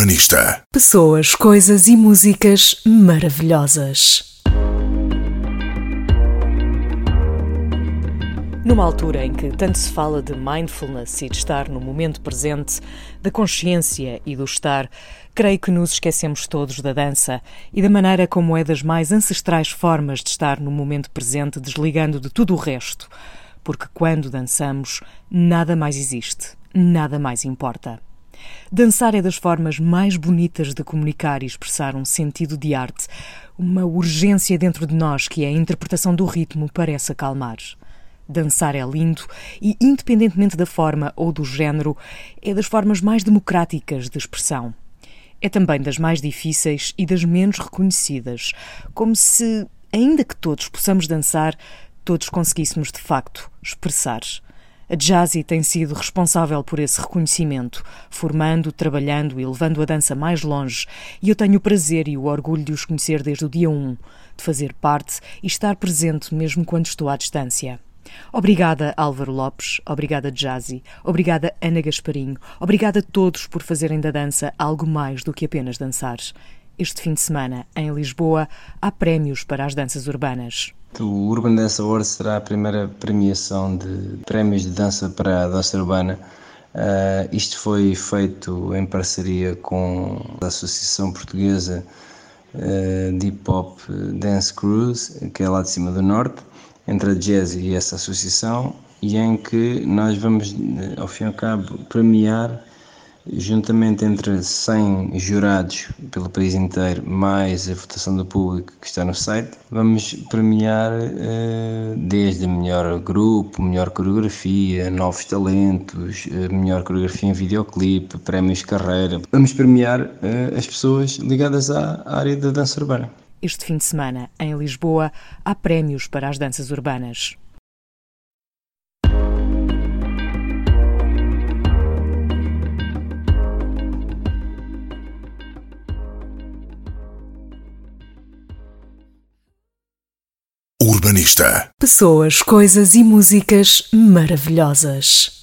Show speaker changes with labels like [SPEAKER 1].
[SPEAKER 1] Urbanista.
[SPEAKER 2] Pessoas, coisas e músicas maravilhosas. Numa altura em que tanto se fala de mindfulness e de estar no momento presente, da consciência e do estar, creio que nos esquecemos todos da dança e da maneira como é das mais ancestrais formas de estar no momento presente, desligando de tudo o resto. Porque quando dançamos, nada mais existe, nada mais importa. Dançar é das formas mais bonitas de comunicar e expressar um sentido de arte, uma urgência dentro de nós que a interpretação do ritmo parece acalmar. Dançar é lindo e, independentemente da forma ou do género, é das formas mais democráticas de expressão. É também das mais difíceis e das menos reconhecidas, como se, ainda que todos possamos dançar, todos conseguíssemos de facto expressar. A Jazzy tem sido responsável por esse reconhecimento, formando, trabalhando e levando a dança mais longe, e eu tenho o prazer e o orgulho de os conhecer desde o dia 1, de fazer parte e estar presente mesmo quando estou à distância. Obrigada, Álvaro Lopes. Obrigada, Jazzy. Obrigada, Ana Gasparinho. Obrigada a todos por fazerem da dança algo mais do que apenas dançar. Este fim de semana, em Lisboa, há prémios para as danças urbanas.
[SPEAKER 3] O Urban Dance Award será a primeira premiação de prémios de dança para a dança urbana. Uh, isto foi feito em parceria com a Associação Portuguesa uh, de Hip Hop Dance Cruise, que é lá de cima do Norte, entre a Jazz e essa associação, e em que nós vamos, ao fim e ao cabo, premiar juntamente entre 100 jurados pelo país inteiro, mais a votação do público que está no site, vamos premiar uh, desde melhor grupo, melhor coreografia, novos talentos, uh, melhor coreografia em videoclipe, prémios carreira. Vamos premiar uh, as pessoas ligadas à área da dança urbana.
[SPEAKER 2] Este fim de semana, em Lisboa, há prémios para as danças urbanas.
[SPEAKER 1] Urbanista.
[SPEAKER 2] Pessoas, coisas e músicas maravilhosas.